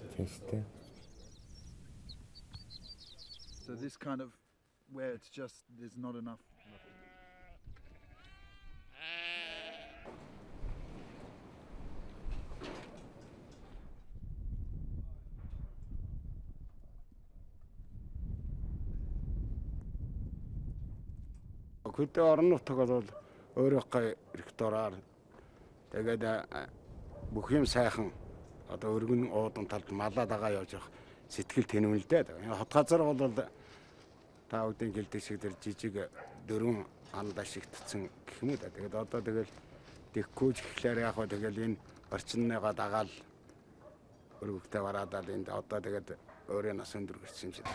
байсан шүү дээ. So this kind of where it's just there's not enough. Хөдөө орон нутаг бол өөрийнхөө ректораар тэгээд бүх юм сайхан одоо өргөн уудан талд малаа дагаа явж явах сэтгэл тэнүүлдэ. Энэ хот газар бол та бүдийн гэлдэг шиг тэр жижиг дөрвөн анд ашигтсан гэх юм да. Тэгээд одоо тэгэл тэгхүүж гэхлээр яг хөө тэгэл энэ орчинныгоо дагаал өргөгтэй бараадаад энд одоо тэгээд өөрөө нас өндөр гэрсэн юм шиг.